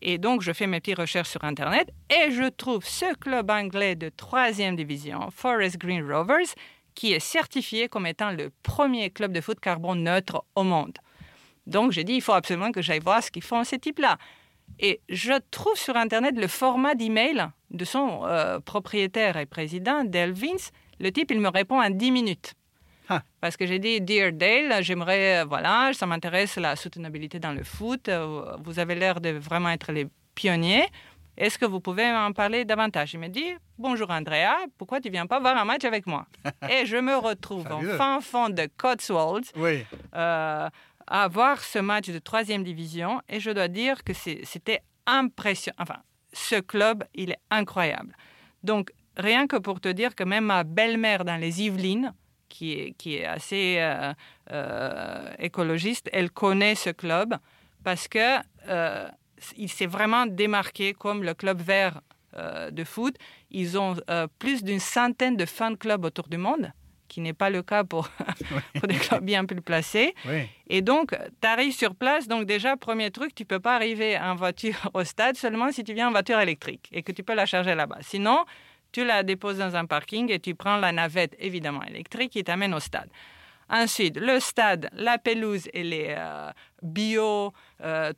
Speaker 2: Et donc, je fais mes petites recherches sur Internet et je trouve ce club anglais de troisième division, Forest Green Rovers, qui est certifié comme étant le premier club de foot carbone neutre au monde. Donc, j'ai dit, il faut absolument que j'aille voir ce qu'ils font ces types-là. Et je trouve sur Internet le format d'email de son euh, propriétaire et président, Dale Vince. Le type, il me répond en 10 minutes.
Speaker 1: Ah.
Speaker 2: Parce que j'ai dit, Dear Dale, j'aimerais, euh, voilà, ça m'intéresse la soutenabilité dans le foot. Euh, Vous avez l'air de vraiment être les pionniers. Est-ce que vous pouvez en parler davantage? Il me dit, bonjour Andrea, pourquoi tu viens pas voir un match avec moi? Et je me retrouve en fin fond de Cotswolds
Speaker 1: Oui.
Speaker 2: euh, à voir ce match de troisième division et je dois dire que c'était impressionnant. Enfin, ce club, il est incroyable. Donc, rien que pour te dire que même ma belle-mère dans les Yvelines, qui est, qui est assez euh, euh, écologiste, elle connaît ce club parce que euh, il s'est vraiment démarqué comme le club vert de foot. Ils ont plus d'une centaine de fan clubs autour du monde, qui n'est pas le cas pour, pour des clubs bien plus placés.
Speaker 1: Oui.
Speaker 2: Et donc, tu arrives sur place. Donc, déjà, premier truc, tu peux pas arriver en voiture au stade seulement si tu viens en voiture électrique et que tu peux la charger là-bas. Sinon, tu la déposes dans un parking et tu prends la navette, évidemment électrique, qui t'amène au stade. Ensuite, le stade, la pelouse, elle est euh, bio, euh,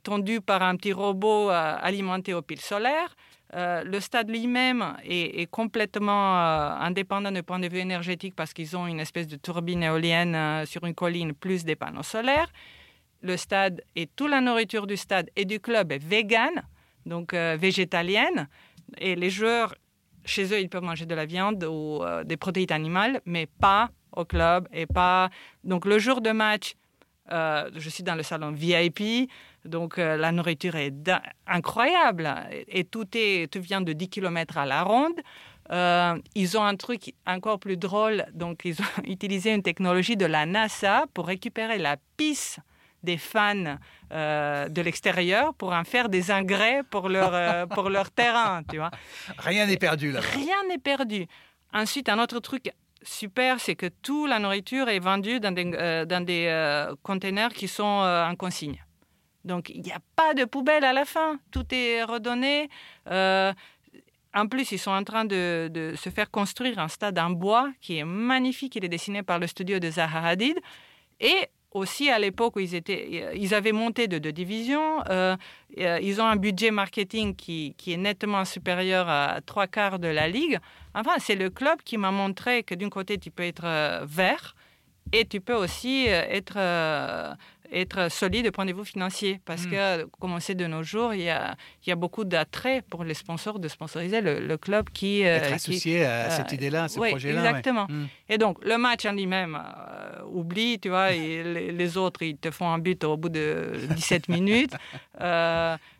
Speaker 2: par un petit robot euh, alimenté aux piles solaires. Euh, le stade lui-même est, complètement euh, indépendant du point de vue énergétique parce qu'ils ont une espèce de turbine éolienne sur une colline plus des panneaux solaires. Le stade et toute la nourriture du stade et du club est vegan, donc végétalienne. Et les joueurs, chez eux, ils peuvent manger de la viande ou euh, des protéines animales, mais pas au club et pas. Donc le jour de match, euh, je suis dans le salon VIP, donc euh, la nourriture est incroyable et, tout, est, tout vient de 10 km à la ronde. Ils ont un truc encore plus drôle, donc ils ont utilisé une technologie de la NASA pour récupérer la pisse des fans euh, de l'extérieur pour en faire des engrais pour leur, euh, pour leur terrain, tu vois.
Speaker 1: Rien n'est perdu là-bas.
Speaker 2: Rien n'est perdu. Ensuite, un autre truc super, c'est que toute la nourriture est vendue dans des, euh, dans des euh, containers qui sont en consigne. Donc, il n'y a pas de poubelle à la fin. Tout est redonné. En plus, ils sont en train de, de se faire construire un stade en bois qui est magnifique. Il est dessiné par le studio de Zaha Hadid. Et aussi, à l'époque où ils, étaient, ils avaient monté de deux divisions, euh, euh, ils ont un budget marketing qui, qui est nettement supérieur à trois quarts de la ligue. Enfin, c'est le club qui m'a montré que d'un côté, tu peux être euh, vert et tu peux aussi euh, être, euh, être solide du point de vue financier. Parce
Speaker 1: Mm.
Speaker 2: que, comme on sait de nos jours, il y a, il y a beaucoup d'attrait pour les sponsors de sponsoriser le, le club qui... euh,
Speaker 1: Être
Speaker 2: qui-
Speaker 1: associé à
Speaker 2: euh,
Speaker 1: cette idée-là, à ce
Speaker 2: oui,
Speaker 1: projet-là. ouais.
Speaker 2: exactement.
Speaker 1: Mm.
Speaker 2: et donc, le match en lui-même, euh, oublie, tu vois, et les, les autres, ils te font un but au bout de 17 minutes.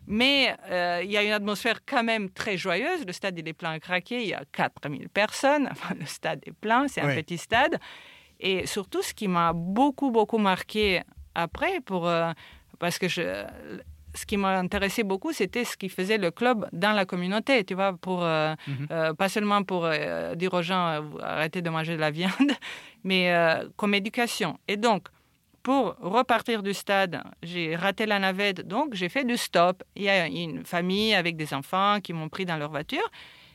Speaker 2: Mais il y a une atmosphère quand même très joyeuse. Le stade, il est plein à craquer. Il y a 4000 personnes. Enfin, le stade est plein. C'est un
Speaker 1: Oui.
Speaker 2: petit stade. Et surtout, ce qui m'a beaucoup, beaucoup marqué après, pour, euh, parce que je, ce qui m'a intéressé beaucoup, c'était ce qui faisait le club dans la communauté, tu vois, pour, euh,
Speaker 1: Mhm.
Speaker 2: euh, pas seulement pour euh, dire aux gens arrêtez de manger de la viande, mais comme éducation. Et donc, pour repartir du stade, j'ai raté la navette, donc j'ai fait du stop. Il y a une famille avec des enfants qui m'ont pris dans leur voiture.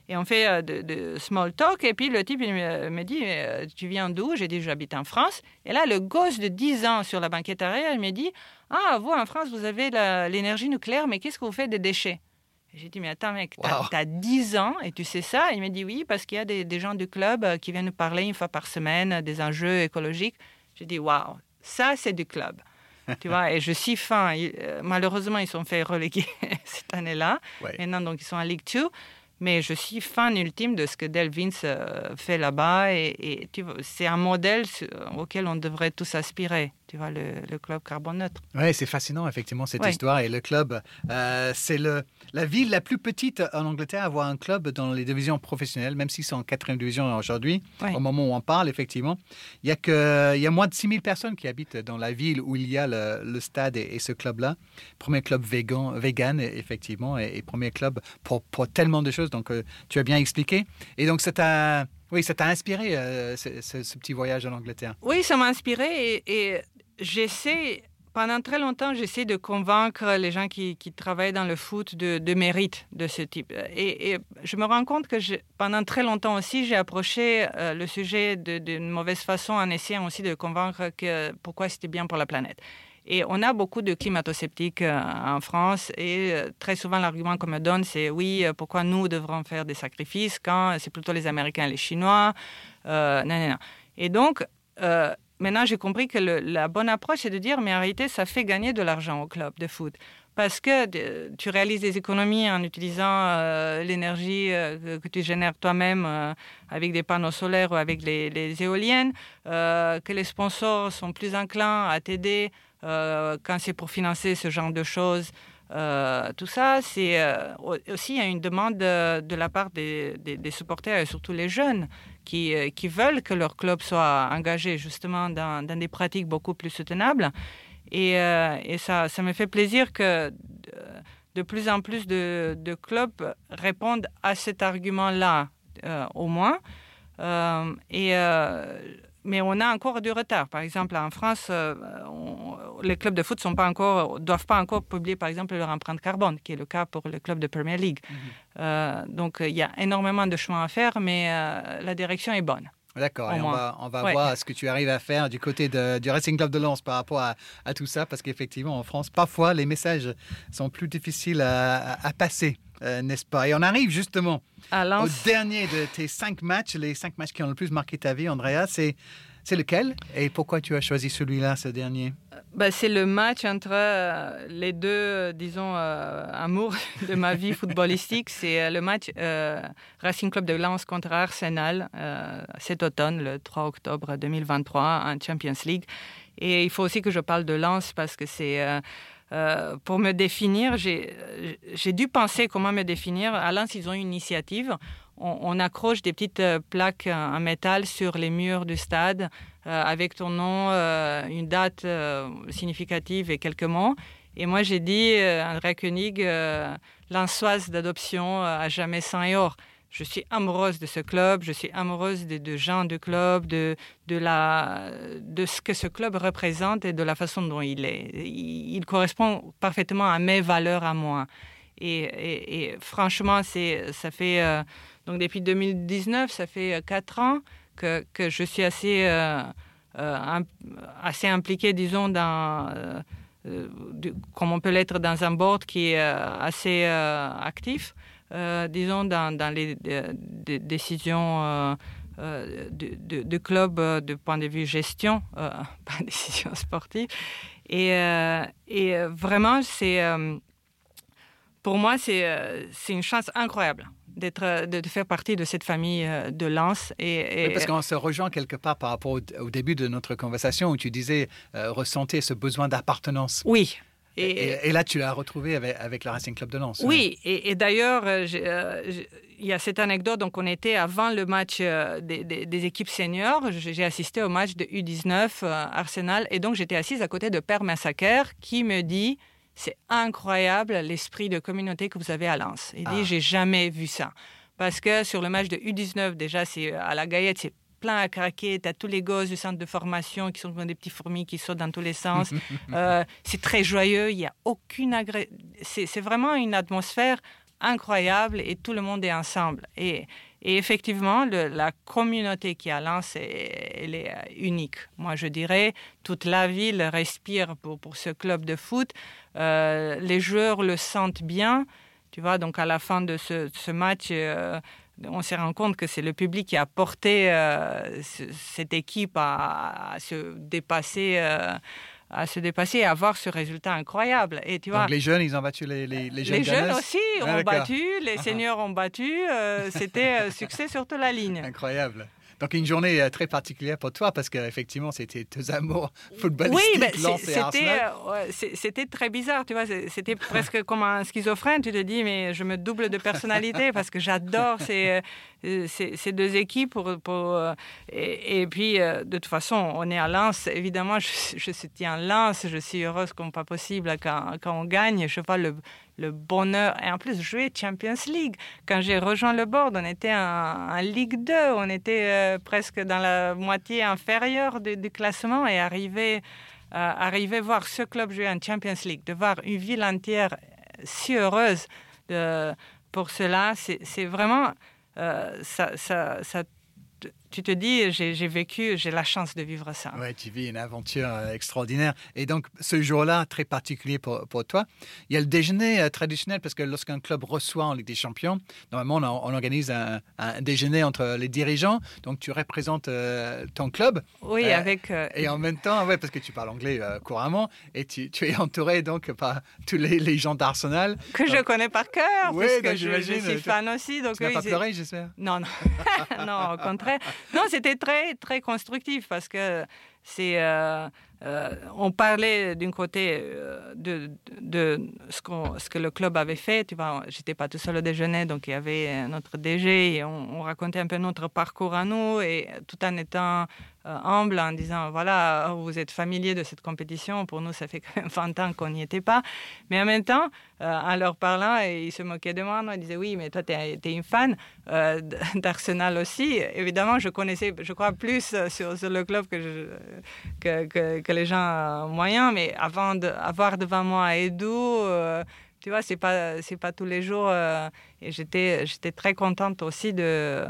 Speaker 2: Et on fait euh, de, de small talk. Et puis le type il me, dit euh, Tu viens d'où? J'ai dit J'habite en France. Et là, le gosse de 10 ans sur la banquette arrière, il me dit Ah, vous en France, vous avez l'énergie nucléaire, mais qu'est-ce que vous faites des déchets? Et J'ai dit Mais attends, mec, t'as
Speaker 1: Wow.
Speaker 2: as 10 ans et tu sais ça? Il me dit Oui, parce qu'il y a des, des gens du club euh, qui viennent nous parler une fois par semaine des enjeux écologiques. J'ai dit Waouh, ça, c'est du club. tu vois, et je suis fan. Malheureusement, ils sont fait reléguer cette année-là.
Speaker 1: Ouais.
Speaker 2: Maintenant, donc, ils sont en Ligue 2. Mais je suis fan ultime de ce que Del Vince euh, fait là-bas. Et, c'est un modèle sur- auquel on devrait tous aspirer. Tu vois, le, le club carbone neutre.
Speaker 1: Oui, c'est fascinant, effectivement, cette
Speaker 2: Ouais.
Speaker 1: histoire. Et le club, euh, c'est le, la ville la plus petite en Angleterre à avoir un club dans les divisions professionnelles, même s'ils sont en quatrième division aujourd'hui,
Speaker 2: Ouais.
Speaker 1: au moment où on parle, effectivement. Il y a, que, il y a moins de 6000 personnes qui habitent dans la ville où il y a le, le stade et, et ce club-là. Premier club vegan, vegan effectivement, et, et premier club pour, pour tellement de choses. Donc, euh, tu as bien expliqué. Et donc, ça t'a... Oui, ça t'a inspiré, euh, ce, ce- ce petit voyage en Angleterre.
Speaker 2: Oui, ça m'a inspiré et, et j'essaie, pendant très longtemps, j'essaie de convaincre les gens qui, qui travaillent dans le foot de, de mérite de ce type. Et, je me rends compte que pendant très longtemps aussi, j'ai approché euh, le sujet d'une mauvaise façon en essayant aussi de convaincre que pourquoi c'était bien pour la planète. Et on a beaucoup de climato-sceptiques en France et très souvent l'argument qu'on me donne c'est oui, pourquoi nous devrons faire des sacrifices quand c'est plutôt les Américains et les Chinois. non, non, non. Et donc, maintenant j'ai compris que la bonne approche c'est de dire mais en réalité ça fait gagner de l'argent au club de foot parce que tu réalises des économies en utilisant euh, l'énergie euh, que tu génères toi-même euh, avec des panneaux solaires ou avec les, éoliennes, que les sponsors sont plus enclins à t'aider quand c'est pour financer ce genre de choses. Tout ça, c'est aussi une demande de, la part des, supporters et surtout les jeunes qui, qui, veulent que leur club soit engagé justement dans, des pratiques beaucoup plus soutenables. Et, euh, ça, ça, me fait plaisir que de plus en plus de, de clubs répondent à cet argument-là, euh, au moins. Euh, et, mais on a encore du retard. Par exemple, en France, les clubs de foot ne encore, doivent pas encore publier, par exemple, leur empreinte carbone, qui est le cas pour les clubs de Premier League. Mhm. donc, il y a énormément de chemin à faire, mais la direction est bonne.
Speaker 1: D'accord, on va, on va voir ce que tu arrives à faire du côté de, du Racing Club de Lens par rapport à, à tout ça, parce qu'effectivement, en France, parfois, les messages sont plus difficiles à, à passer, euh, n'est-ce pas? Et on arrive justement au dernier de tes cinq matchs, les cinq matchs qui ont le plus marqué ta vie, Andrea. C'est c'est lequel? Et pourquoi tu as choisi celui-là, ce dernier?
Speaker 2: Bah, C'est le match entre euh, les deux, disons, euh, amours de ma vie footballistique. C'est euh, le match Racing Club de Lens contre Arsenal cet automne, le 3 octobre 2023, en Champions League. Et il faut aussi que je parle de Lens parce que c'est... pour me définir, j'ai dû penser comment me définir. À Lens, ils ont une initiative on, accroche des petites euh, plaques en métal sur les murs du stade euh, avec ton nom, euh, une date significative et quelques mots. Et moi, j'ai dit, André Koenig, l'ansoise d'adoption à jamais sans et or. Je suis amoureuse de ce club, je suis amoureuse des gens du club, de, de, la, de ce que ce club représente et de la façon dont il est. Il, correspond parfaitement à mes valeurs à moi. Et, franchement, ça fait donc depuis 2019, ça fait euh, quatre ans que, que je suis assez, euh, euh, assez impliquée, disons, dans, comme on peut l'être dans un board qui est assez actif, disons, dans, dans les décisions du, de, club du point de vue gestion, pas décision sportive. Et, et vraiment, c'est pour moi, c'est une chance incroyable d'être, euh, de, faire partie de cette famille euh, de Lens.
Speaker 1: Et, parce qu'on se rejoint quelque part par rapport au, début de notre conversation où tu disais euh, ressentir ce besoin d'appartenance.
Speaker 2: Oui.
Speaker 1: Et, là, tu l'as retrouvé avec, avec le Racing Club de Lens.
Speaker 2: Oui, et, d'ailleurs, il y a cette anecdote. Donc, on était avant le match des, des, équipes seniors. J'ai assisté au match de U19 Arsenal. Et donc, j'étais assise à côté de Père Massacre qui me dit c'est incroyable l'esprit de communauté que vous avez à Lens. Il dit, ah. j'ai jamais vu ça. Parce que sur le match de U19, déjà, c'est à la Gaillette, c'est plein à craquer. Tu as tous les gosses du centre de formation qui sont comme des petits fourmis qui sautent dans tous les sens. Euh, c'est très joyeux. Il n'y a aucune agré... C'est vraiment une atmosphère incroyable et tout le monde est ensemble. Et, et effectivement, la communauté qui à Lens, elle est euh, unique. Moi, je dirais, toute la ville respire pour, pour ce club de foot. Euh, les joueurs le sentent bien. Tu vois, donc à la fin de ce, ce match, euh, on s'est rendu compte que c'est le public qui a porté cette équipe à, se dépasser à se dépasser et avoir ce résultat incroyable. Et tu vois,
Speaker 1: les jeunes, ils ont battu les, les, les jeunes.
Speaker 2: Les jeunes aussi ont battu, les seniors ont battu. Euh, c'était euh, succès sur toute la ligne.
Speaker 1: Incroyable. Donc une journée euh, très particulière pour toi parce qu'effectivement c'était deux amours footballistiques.
Speaker 2: Oui, c'était très bizarre, tu vois. C'était presque comme un schizophrène. Tu te dis mais je me double de personnalité parce que j'adore ces, ces, deux équipes. Pour, pour et, puis de toute façon on est à Lens. Évidemment je, je soutiens Lens. Je suis heureuse comme pas possible quand, quand on gagne. Je vois le le bonheur. Et en plus, jouer Champions League. Quand j'ai rejoint le board, on était en, Ligue 2. On était euh, presque dans la moitié inférieure du, classement et arriver, euh, arriver voir ce club jouer en Champions League, de voir une ville entière si heureuse de, pour cela, c'est vraiment. Euh, ça tu te dis, j'ai vécu, j'ai la chance de vivre ça.
Speaker 1: Oui, tu vis une aventure euh, extraordinaire. Et donc, ce jour-là, très particulier pour, pour, toi, il y a le déjeuner euh, traditionnel, parce que lorsqu'un club reçoit en Ligue des Champions, normalement, on, organise un, déjeuner entre les dirigeants. Donc, tu représentes euh, ton club.
Speaker 2: Oui, avec...
Speaker 1: Et en même temps, ouais, parce que tu parles anglais couramment, et tu, tu, es entouré donc par tous les, les gens d'Arsenal.
Speaker 2: Que je connais par cœur, oui, parce que je, je, suis fan aussi. Donc,
Speaker 1: tu n'as pas pleuré, j'espère
Speaker 2: Non, non. non, au contraire. Non, c'était très, très constructif parce que c'est, euh, euh, on parlait d'un côté euh, de, ce, que le club avait fait. Tu vois, j'étais pas tout seul au déjeuner, donc il y avait notre DG et on, racontait un peu notre parcours à nous et tout en étant humble, en disant voilà, vous êtes familier de cette compétition. Pour nous, ça fait quand même 20 ans qu'on n'y était pas. Mais en même temps, en leur parlant, ils se moquaient de moi. Ils disaient oui, mais toi, tu es, une fan d'Arsenal aussi. Évidemment, je connaissais, je crois, plus sur, sur le club que que, les gens moyens, mais avant d'avoir devant moi Edu, euh, tu vois, c'est pas pas tous les jours. Euh, et j'étais j'étais très contente aussi de,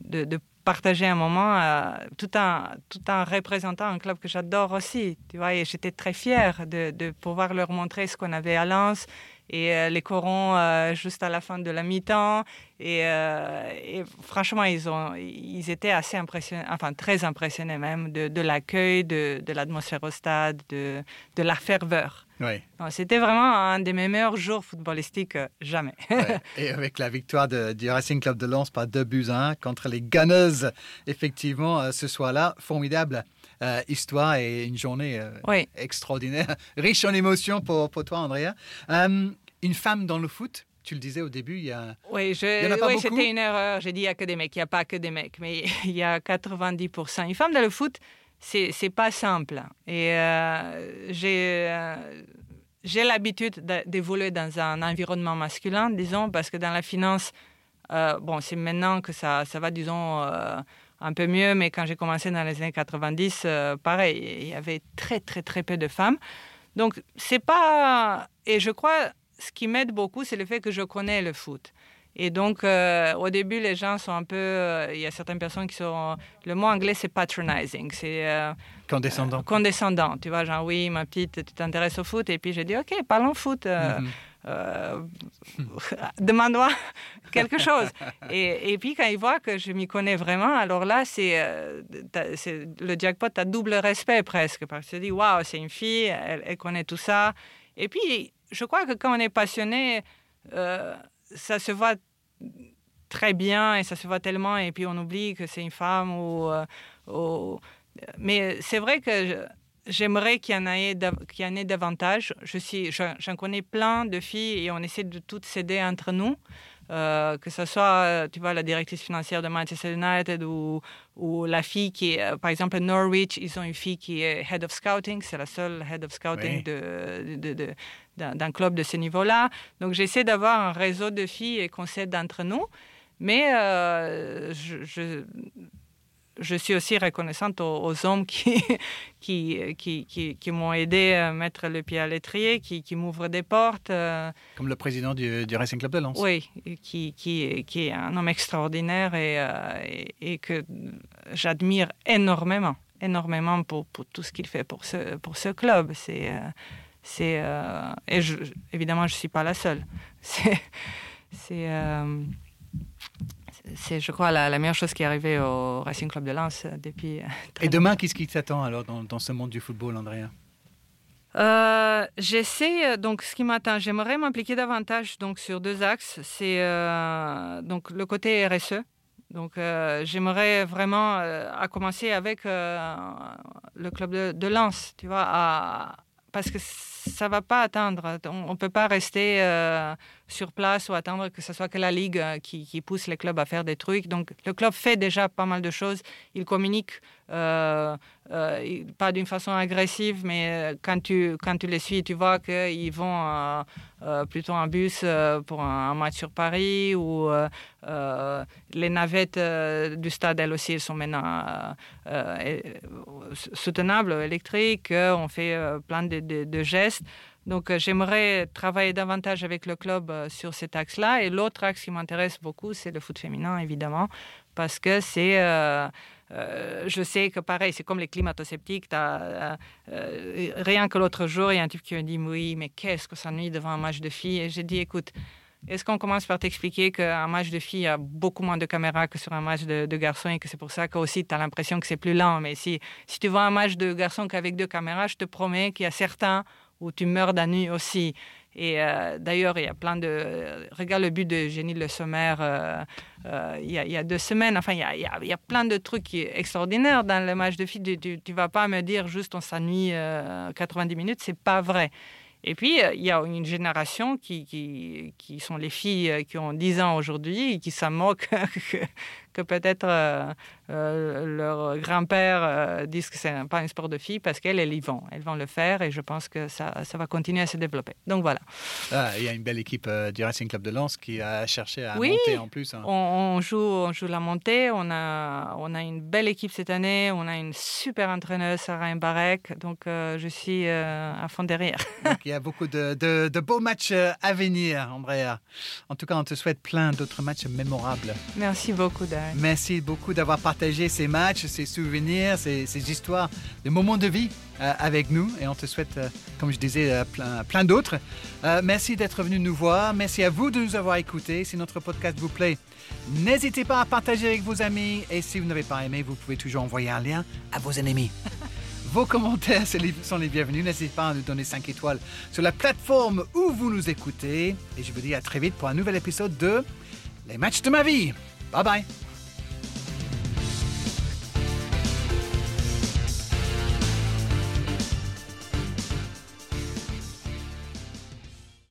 Speaker 2: de, partager un moment euh, tout en tout en représentant un club que j'adore aussi, tu vois. Et j'étais très fière de, de pouvoir leur montrer ce qu'on avait à Lens et euh, les corons euh, juste à la fin de la mi-temps. Et, euh, et, franchement, ils, ont, ils étaient assez impressionnés, enfin très impressionnés même de, de l'accueil, de, de l'atmosphère au stade, de, de la ferveur.
Speaker 1: Oui.
Speaker 2: C'était vraiment un des meilleurs jours footballistiques jamais.
Speaker 1: Et avec la victoire du Racing Club de Lens par 2 buts à 1 contre les Gunners, effectivement, ce soir-là, formidable. histoire et une journée extraordinaire, riche en émotions pour, pour toi, Andrea. une femme dans le foot, tu le disais au début, il y a.
Speaker 2: Oui, je, oui c'était une erreur. J'ai dit il n'y a que des mecs. Il n'y a pas que des mecs, mais il y a 90%. Une femme dans le foot, c'est n'est pas simple. Et euh, j'ai. Euh, j'ai l'habitude d'évoluer dans un environnement masculin, disons, parce que dans la finance, euh, bon, c'est maintenant que ça, ça va, disons, un peu mieux, mais quand j'ai commencé dans les années 90, pareil, il y avait très, très, très peu de femmes. Donc, c'est pas. Et je crois, ce qui m'aide beaucoup, c'est le fait que je connais le foot. Et donc, euh, au début, les gens sont un peu. Euh, il y a certaines personnes qui sont. Le mot anglais, c'est patronizing. C'est. Euh,
Speaker 1: condescendant.
Speaker 2: condescendant. Tu vois, genre, oui, ma petite, tu t'intéresses au foot. Et puis, j'ai dit, OK, parlons foot. Mhm. Demande-moi quelque chose. Et, et, puis, quand ils voient que je m'y connais vraiment, alors là, c'est. le jackpot, tu as double respect presque. Parce que te dis, waouh, c'est une fille, elle, elle connaît tout ça. Et puis, je crois que quand on est passionné, ça se voit très bien et ça se voit tellement et puis on oublie que c'est une femme ou, euh, mais c'est vrai que j'aimerais qu'il y en ait qu'il y en ait davantage. Je suis j'en connais plein de filles et on essaie de toutes s'aider entre nous euh, que ce soit, tu vois, la directrice financière de Manchester United ou, ou la fille qui est, euh, par exemple, Norwich, ils ont une fille qui est head of scouting, c'est la seule head of scouting de, de, de, d'un club de ce niveau-là. Donc j'essaie d'avoir un réseau de filles et qu'on s'aide entre nous. Mais euh, je, je, suis aussi reconnaissante aux, hommes qui, qui, qui, qui, m'ont aidé à mettre le pied à l'étrier, qui, qui m'ouvrent des portes. Euh.
Speaker 1: Comme le président du, du, Racing Club de Lens.
Speaker 2: Oui, qui, qui, qui est un homme extraordinaire et, euh, et, et que j'admire énormément, énormément pour, pour tout ce qu'il fait pour ce, pour ce club. C'est c'est euh, et je, évidemment je suis pas la seule. C'est euh, c'est je crois la, meilleure chose qui est arrivée au Racing Club de Lens euh, depuis.
Speaker 1: et demain qu'est-ce qui t'attend alors dans, dans, ce monde du football, Andrea?
Speaker 2: J'essaie donc ce qui m'attend. J'aimerais m'impliquer davantage donc sur deux axes. C'est donc le côté RSE. Donc j'aimerais vraiment à commencer avec le club de, de Lens, tu vois, à, parce que ça va pas attendre. On ne peut pas rester euh, sur place ou attendre que ce soit que la Ligue euh, qui, pousse les clubs à faire des trucs. Donc le club fait déjà pas mal de choses. Il communique pas d'une façon agressive, mais quand tu, quand tu les suis, tu vois qu'ils vont plutôt en bus pour un, match sur Paris ou les navettes du stade, elles aussi, elles sont maintenant soutenables, électriques. On fait plein de, gestes. Donc euh, j'aimerais travailler davantage avec le club euh, sur cet axe-là. Et l'autre axe qui m'intéresse beaucoup, c'est le foot féminin, évidemment, parce que c'est... Euh, je sais que pareil, c'est comme les climato-sceptiques. rien que l'autre jour, il y a un type qui me dit Oui, mais qu'est-ce que ça nuit devant un match de filles? Et j'ai dit Écoute, est-ce qu'on commence par t'expliquer qu'un match de filles a beaucoup moins de caméras que sur un match de, garçons et que c'est pour ça que aussi tu as l'impression que c'est plus lent? Mais si, si tu vois un match de garçons qu'avec deux caméras, je te promets qu'il y a certains où tu meurs de nuit aussi. Et euh, d'ailleurs, il y a plein de. Regarde le but de Génie Le Sommaire euh, euh, il, y a, deux semaines. Enfin, il y a, il y a, plein de trucs extraordinaires dans le match de filles. Tu ne vas pas me dire juste on s'ennuie 90 minutes, c'est pas vrai. Et puis, il y a une génération qui, qui, qui sont les filles qui ont 10 ans aujourd'hui et qui s'en moquent que peut-être euh, euh, leur grand-père euh, disent que c'est pas un sport de filles parce qu'elles, elles y vont. Elles vont le faire et je pense que ça, ça va continuer à se développer. Donc voilà.
Speaker 1: Ah, il y a une belle équipe du Racing Club de Lens qui a cherché à monter en plus.
Speaker 2: Hein. On, joue, on joue la montée. On a, on a une belle équipe cette année. On a une super entraîneuse, Sarah Mbarek. Donc je suis à fond derrière.
Speaker 1: Donc, il y a beaucoup de, de, beaux matchs à venir, Andrea. En tout cas, on te souhaite plein d'autres matchs mémorables.
Speaker 2: Merci beaucoup, Dan.
Speaker 1: Merci beaucoup d'avoir partagé ces matchs, ces souvenirs, ces, histoires, des moments de vie euh, avec nous. Et on te souhaite, euh, comme je disais, euh, plein, plein d'autres. merci d'être venu nous voir. Merci à vous de nous avoir écoutés. Si notre podcast vous plaît, n'hésitez pas à partager avec vos amis. Et si vous n'avez pas aimé, vous pouvez toujours envoyer un lien à vos ennemis. Vos commentaires sont les bienvenus. N'hésitez pas à nous donner 5 étoiles sur la plateforme où vous nous écoutez. Et je vous dis à très vite pour un nouvel épisode de Les matchs de ma vie. Bye bye.